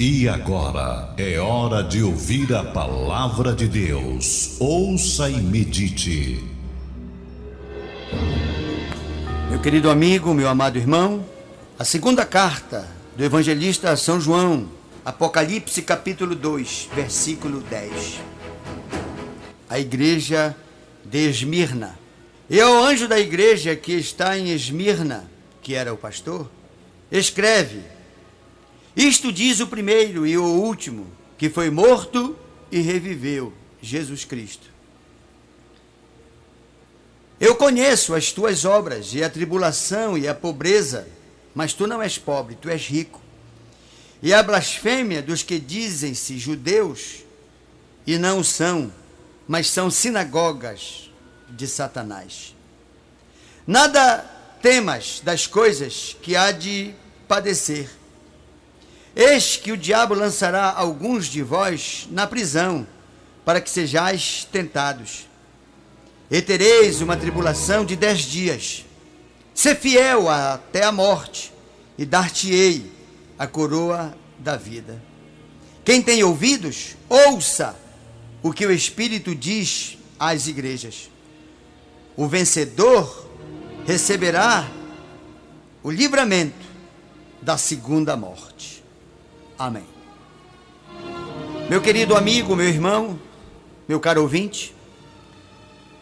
E agora é hora de ouvir a palavra de Deus. Ouça e medite. Meu querido amigo, meu amado irmão, a segunda carta do evangelista São João, Apocalipse capítulo 2, versículo 10. A igreja de Esmirna. E ao anjo da igreja que está em Esmirna, que era o pastor, escreve: Isto diz o primeiro e o último, que foi morto e reviveu, Jesus Cristo. Eu conheço as tuas obras e a tribulação e a pobreza, mas tu não és pobre, tu és rico. E a blasfêmia dos que dizem-se judeus e não são, mas são sinagogas de Satanás. Nada temas das coisas que há de padecer. Eis que o diabo lançará alguns de vós na prisão, para que sejais tentados. E tereis uma tribulação de dez dias. Ser fiel até a morte, e dar-te-ei a coroa da vida. Quem tem ouvidos, ouça o que o Espírito diz às igrejas. O vencedor receberá o livramento da segunda morte. Amém. Meu querido amigo, meu irmão, meu caro ouvinte,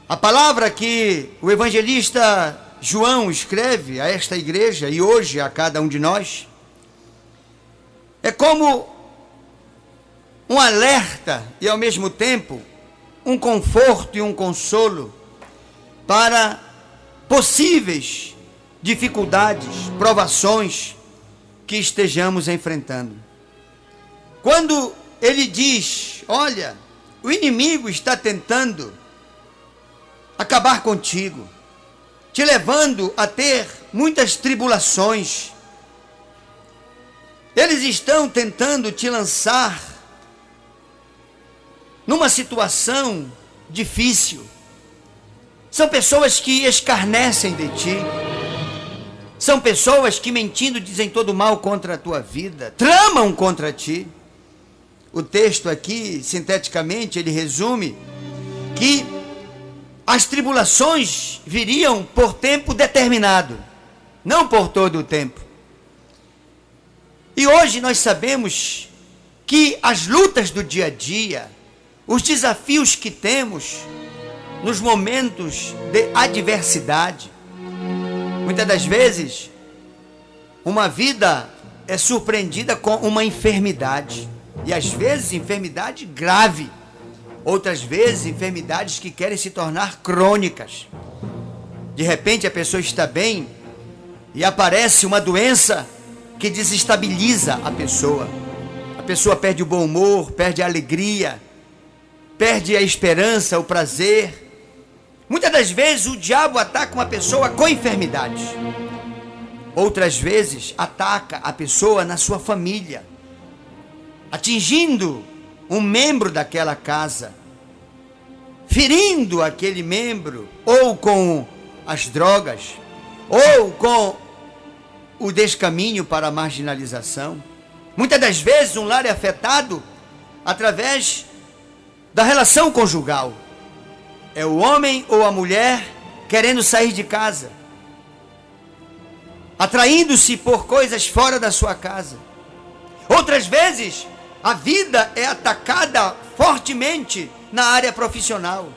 a palavra que o evangelista João escreve a esta igreja e hoje a cada um de nós é como um alerta e ao mesmo tempo um conforto e um consolo para possíveis dificuldades, provações que estejamos enfrentando. Quando ele diz: Olha, o inimigo está tentando acabar contigo, te levando a ter muitas tribulações. Eles estão tentando te lançar numa situação difícil. São pessoas que escarnecem de ti. São pessoas que mentindo dizem todo mal contra a tua vida, tramam contra ti. O texto aqui, sinteticamente, ele resume que as tribulações viriam por tempo determinado, não por todo o tempo. E hoje nós sabemos que as lutas do dia a dia, os desafios que temos nos momentos de adversidade, muitas das vezes, uma vida é surpreendida com uma enfermidade, e às vezes enfermidade grave outras vezes enfermidades que querem se tornar crônicas. De repente a pessoa está bem e aparece uma doença que desestabiliza a pessoa. A pessoa perde o bom humor, perde a alegria, perde a esperança, o prazer. Muitas das vezes o diabo ataca uma pessoa com enfermidades. Outras vezes ataca a pessoa na sua família, atingindo um membro daquela casa, ferindo aquele membro, ou com as drogas, ou com o descaminho para a marginalização. Muitas das vezes um lar é afetado através da relação conjugal. É o homem ou a mulher querendo sair de casa, atraindo-se por coisas fora da sua casa. Outras vezes, a vida é atacada fortemente na área profissional,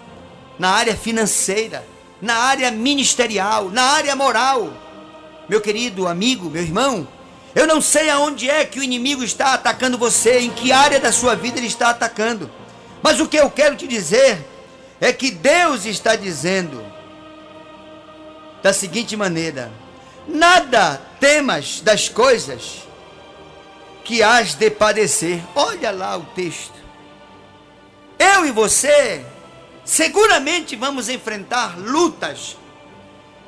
na área financeira, na área ministerial, na área moral. Meu querido amigo, meu irmão, eu não sei aonde é que o inimigo está atacando você, em que área da sua vida ele está atacando. Mas o que eu quero te dizer é que Deus está dizendo da seguinte maneira: nada temas das coisas que has de padecer. Olha lá o texto. Eu e você seguramente vamos enfrentar lutas,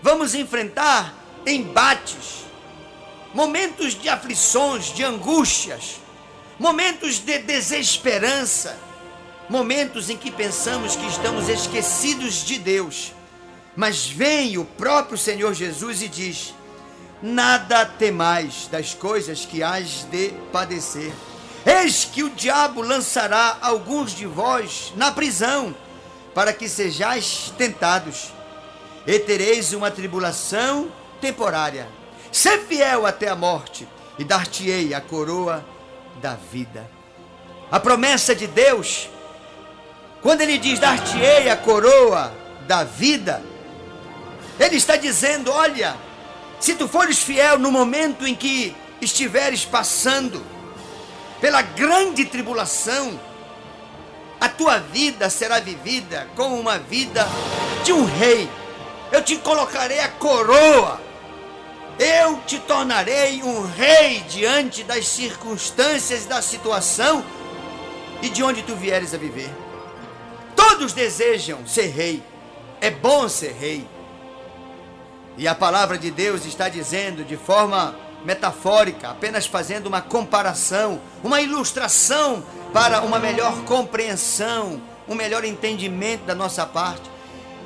vamos enfrentar embates, momentos de aflições, de angústias, momentos de desesperança, momentos em que pensamos que estamos esquecidos de Deus. Mas vem o próprio Senhor Jesus e diz: nada temais das coisas que hás de padecer. Eis que o diabo lançará alguns de vós na prisão, para que sejais tentados, e tereis uma tribulação temporária. Sê fiel até a morte, e dar-te-ei a coroa da vida. A promessa de Deus, quando ele diz dar-te-ei a coroa da vida, ele está dizendo: olha, se tu fores fiel no momento em que estiveres passando pela grande tribulação, a tua vida será vivida como uma vida de um rei. Eu te colocarei a coroa. Eu te tornarei um rei diante das circunstâncias da situação e de onde tu vieres a viver. Todos desejam ser rei. É bom ser rei. E a palavra de Deus está dizendo de forma metafórica, apenas fazendo uma comparação, uma ilustração para uma melhor compreensão, um melhor entendimento da nossa parte.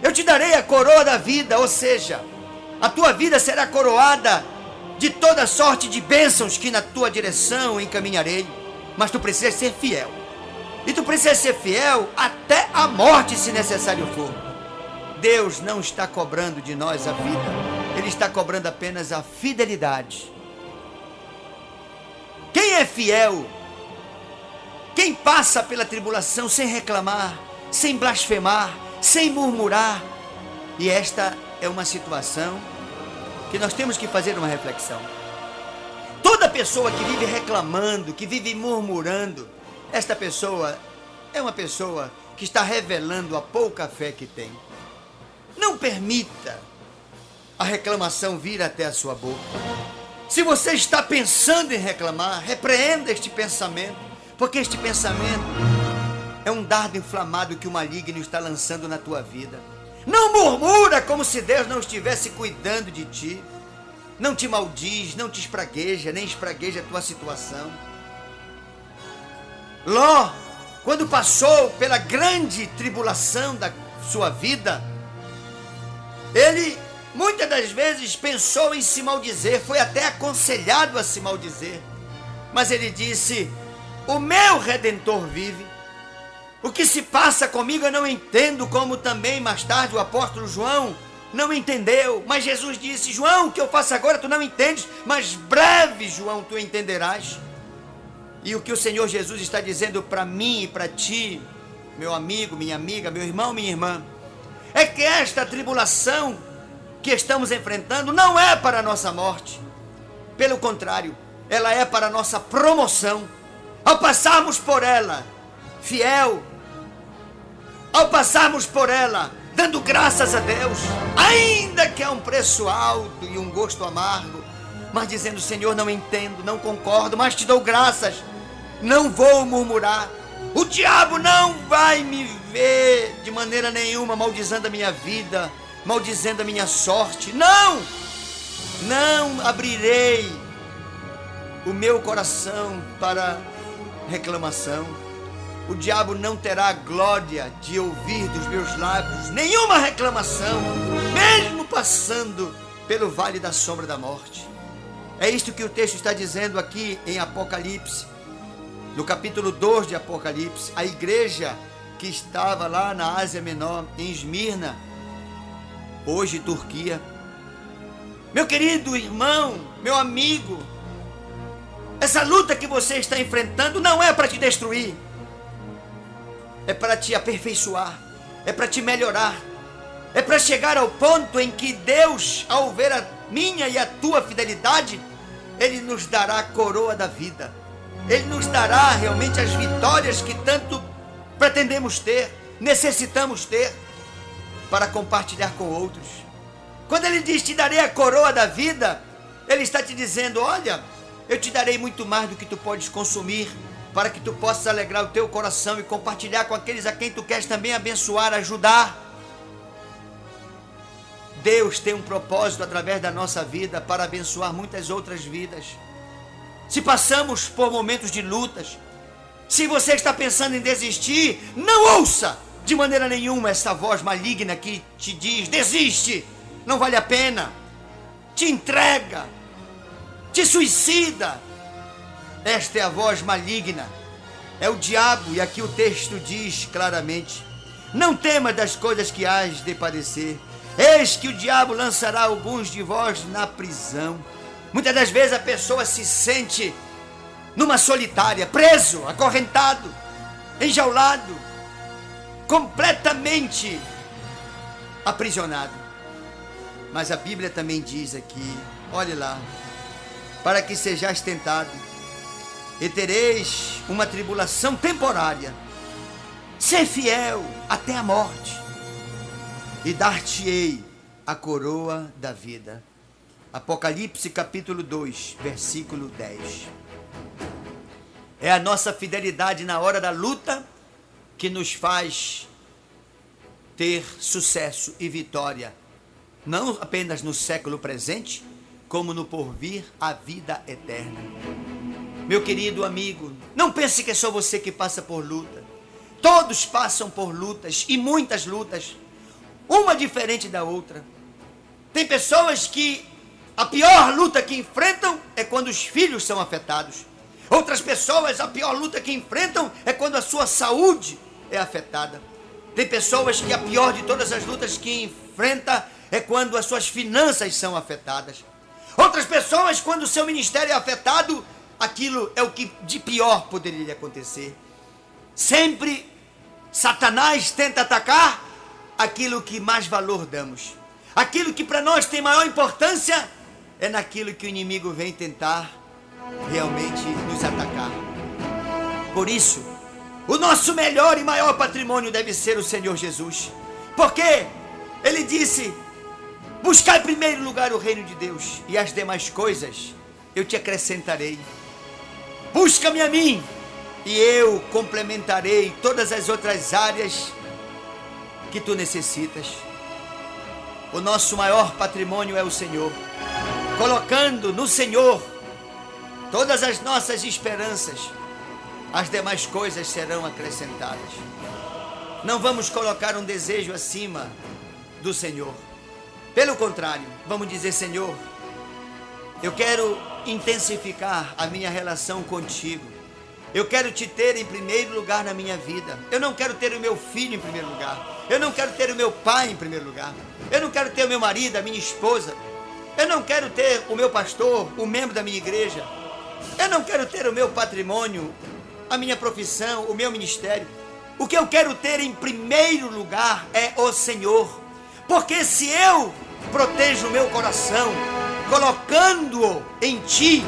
Eu te darei a coroa da vida, ou seja, a tua vida será coroada de toda sorte de bênçãos que na tua direção encaminharei. Mas tu precisas ser fiel. E tu precisas ser fiel até a morte, se necessário for. Deus não está cobrando de nós a vida, Ele está cobrando apenas a fidelidade. Quem é fiel? Quem passa pela tribulação sem reclamar, sem blasfemar, sem murmurar. E esta é uma situação que nós temos que fazer uma reflexão. Toda pessoa que vive reclamando, que vive murmurando, esta pessoa é uma pessoa que está revelando a pouca fé que tem. Não permita a reclamação vir até a sua boca. Se você está pensando em reclamar, repreenda este pensamento, porque este pensamento é um dardo inflamado que o maligno está lançando na tua vida. Não murmura como se Deus não estivesse cuidando de ti. Não te maldiz, não te espragueja, nem espragueja a tua situação. Ló, quando passou pela grande tribulação da sua vida, ele Muitas das vezes pensou em se maldizer, foi até aconselhado a se maldizer. Mas ele disse: O meu redentor vive. O que se passa comigo eu não entendo, como também mais tarde o apóstolo João não entendeu. Mas Jesus disse: João, o que eu faço agora tu não entendes, mas breve, João, tu entenderás. E o que o Senhor Jesus está dizendo para mim e para ti, meu amigo, minha amiga, meu irmão, minha irmã, é que esta tribulação que estamos enfrentando não é para a nossa morte. Pelo contrário, ela é para a nossa promoção. Ao passarmos por ela, fiel, ao passarmos por ela, dando graças a Deus, ainda que é um preço alto e um gosto amargo, mas dizendo: Senhor, não entendo, não concordo, mas te dou graças, não vou murmurar. O diabo não vai me ver de maneira nenhuma maldizendo a minha vida maldizendo a minha sorte. Não! Não abrirei o meu coração para reclamação. O diabo não terá glória de ouvir dos meus lábios nenhuma reclamação, mesmo passando pelo vale da sombra da morte. É isto que o texto está dizendo aqui em Apocalipse, no capítulo 2 de Apocalipse. A igreja que estava lá na Ásia Menor, em Esmirna, hoje Turquia. Meu querido irmão, meu amigo, essa luta que você está enfrentando não é para te destruir, é para te aperfeiçoar, é para te melhorar, é para chegar ao ponto em que Deus, ao ver a minha e a tua fidelidade, Ele nos dará a coroa da vida, Ele nos dará realmente as vitórias que tanto pretendemos ter, necessitamos ter para compartilhar com outros. Quando ele diz: Te darei a coroa da vida, ele está te dizendo: Olha, eu te darei muito mais do que tu podes consumir, para que tu possas alegrar o teu coração e compartilhar com aqueles a quem tu queres também abençoar, ajudar. Deus tem um propósito através da nossa vida para abençoar muitas outras vidas. Se passamos por momentos de lutas, se você está pensando em desistir, não ouça de maneira nenhuma essa voz maligna que te diz: desiste, não vale a pena, te entrega, te suicida. Esta é a voz maligna. É o diabo, e aqui o texto diz claramente: Não tema das coisas que hás de padecer. Eis que o diabo lançará alguns de vós na prisão. Muitas das vezes a pessoa se sente numa solitária, preso, acorrentado, enjaulado, completamente aprisionado. Mas a Bíblia também diz aqui, olhe lá, para que sejais tentado, e tereis uma tribulação temporária. Ser fiel até a morte, e dar-te-ei a coroa da vida. Apocalipse capítulo 2, versículo 10. É a nossa fidelidade na hora da luta que nos faz ter sucesso e vitória, não apenas no século presente, como no porvir a vida eterna. Meu querido amigo, não pense que é só você que passa por luta. Todos passam por lutas e muitas lutas, uma diferente da outra. Tem pessoas que a pior luta que enfrentam é quando os filhos são afetados. Outras pessoas, a pior luta que enfrentam é quando a sua saúde é afetada. Tem pessoas que a pior de todas as lutas que enfrenta é quando as suas finanças são afetadas. Outras pessoas, quando o seu ministério é afetado, aquilo é o que de pior poderia lhe acontecer. Sempre Satanás tenta atacar aquilo que mais valor damos. Aquilo que para nós tem maior importância é naquilo que o inimigo vem tentar realmente nos atacar. Por isso, o nosso melhor e maior patrimônio deve ser o Senhor Jesus. Porque ele disse: Buscar em primeiro lugar o reino de Deus e as demais coisas eu te acrescentarei. Busca-me a mim e eu complementarei todas as outras áreas que tu necessitas. O nosso maior patrimônio é o Senhor. Colocando no Senhor todas as nossas esperanças, as demais coisas serão acrescentadas. Não vamos colocar um desejo acima do Senhor. Pelo contrário, vamos dizer: Senhor, eu quero intensificar a minha relação contigo. Eu quero te ter em primeiro lugar na minha vida. Eu não quero ter o meu filho em primeiro lugar. Eu não quero ter o meu pai em primeiro lugar. Eu não quero ter o meu marido, a minha esposa. Eu não quero ter o meu pastor, o membro da minha igreja. Eu não quero ter o meu patrimônio, a minha profissão, o meu ministério. O que eu quero ter em primeiro lugar é o Senhor. Porque se eu protejo o meu coração, colocando-o em Ti,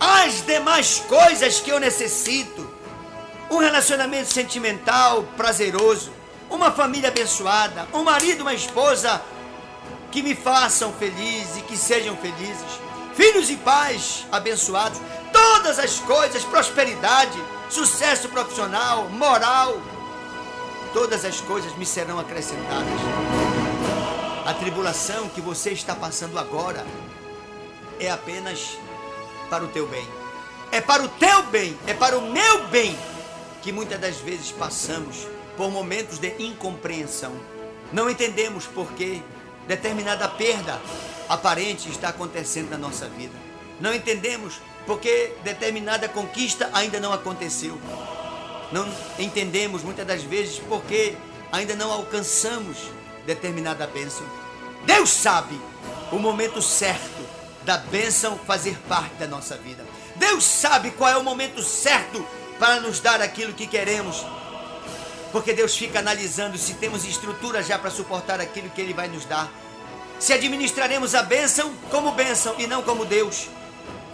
as demais coisas que eu necessito, um relacionamento sentimental prazeroso, uma família abençoada, um marido, uma esposa que me façam feliz e que sejam felizes filhos e pais abençoados, todas as coisas, prosperidade, sucesso profissional, moral, todas as coisas me serão acrescentadas. A tribulação que você está passando agora é apenas para o teu bem. É para o teu bem, é para o meu bem que muitas das vezes passamos por momentos de incompreensão. Não entendemos por que determinada perda aparente está acontecendo na nossa vida. Não entendemos porque determinada conquista ainda não aconteceu. Não entendemos muitas das vezes porque ainda não alcançamos determinada bênção. Deus sabe o momento certo da bênção fazer parte da nossa vida. Deus sabe qual é o momento certo para nos dar aquilo que queremos. Porque Deus fica analisando se temos estrutura já para suportar aquilo que Ele vai nos dar se administraremos a bênção como bênção e não como Deus.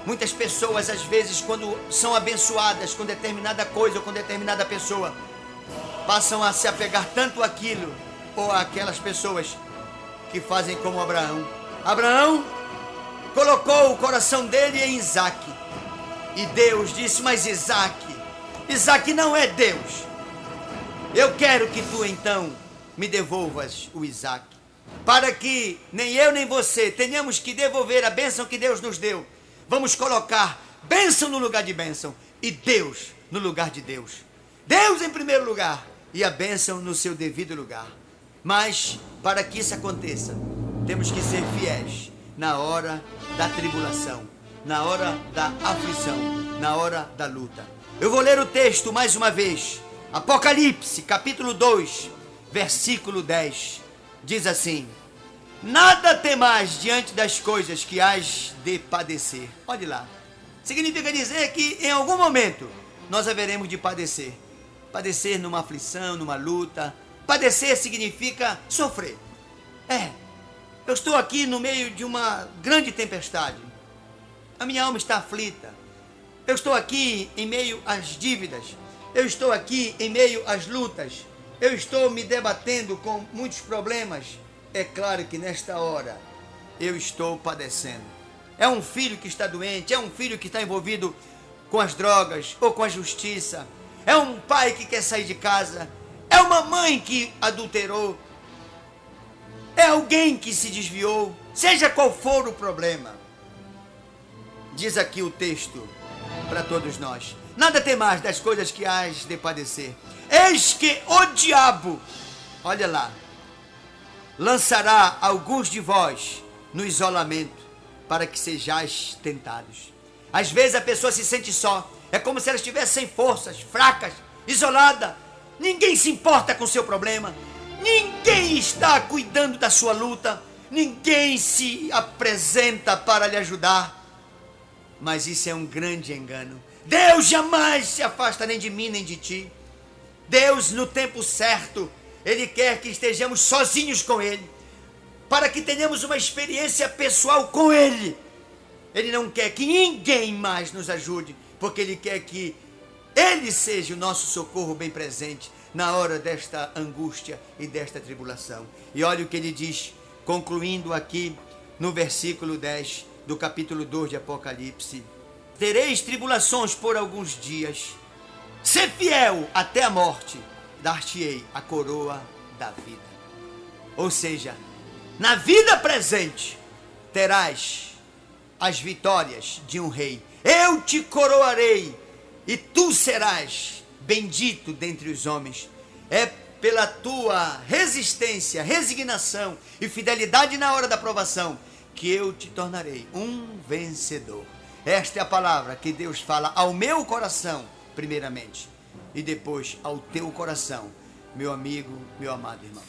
Muitas pessoas, às vezes, quando são abençoadas com determinada coisa ou com determinada pessoa, passam a se apegar tanto àquilo ou àquelas pessoas que fazem como Abraão. Abraão colocou o coração dele em Isaac. E Deus disse: Mas Isaac, Isaac não é Deus. Eu quero que tu então me devolvas o Isaac para que nem eu nem você tenhamos que devolver a bênção que Deus nos deu. Vamos colocar bênção no lugar de bênção e Deus no lugar de Deus. Deus em primeiro lugar e a bênção no seu devido lugar. Mas para que isso aconteça, temos que ser fiéis na hora da tribulação, na hora da aflição, na hora da luta. Eu vou ler o texto mais uma vez. Apocalipse, capítulo 2, versículo 10. Diz assim: Nada temais diante das coisas que hás de padecer. Olhe lá. Significa dizer que em algum momento nós haveremos de padecer. Padecer numa aflição, numa luta. Padecer significa sofrer. É. Eu estou aqui no meio de uma grande tempestade. A minha alma está aflita. Eu estou aqui em meio às dívidas. Eu estou aqui em meio às lutas. Eu estou me debatendo com muitos problemas. É claro que nesta hora eu estou padecendo. É um filho que está doente, é um filho que está envolvido com as drogas ou com a justiça. É um pai que quer sair de casa. É uma mãe que adulterou. É alguém que se desviou. Seja qual for o problema. Diz aqui o texto para todos nós. Nada tem mais das coisas que hás de padecer. Eis que o diabo, olha lá, lançará alguns de vós no isolamento para que sejais tentados. Às vezes a pessoa se sente só. É como se ela estivesse sem forças, fracas, isolada. Ninguém se importa com seu problema. Ninguém está cuidando da sua luta. Ninguém se apresenta para lhe ajudar. Mas isso é um grande engano. Deus jamais se afasta nem de mim nem de ti. Deus, no tempo certo, Ele quer que estejamos sozinhos com Ele para que tenhamos uma experiência pessoal com Ele. Ele não quer que ninguém mais nos ajude, porque Ele quer que Ele seja o nosso socorro bem presente na hora desta angústia e desta tribulação. E olha o que ele diz, concluindo aqui no versículo 10 do capítulo 2 de Apocalipse: Tereis tribulações por alguns dias, ser fiel até a morte, dar-te-ei a coroa da vida. Ou seja, na vida presente terás as vitórias de um rei. Eu te coroarei e tu serás bendito dentre os homens. É pela tua resistência, resignação e fidelidade na hora da provação que eu te tornarei um vencedor. Esta é a palavra que Deus fala ao meu coração, primeiramente, e depois ao teu coração, meu amigo, meu amado irmão.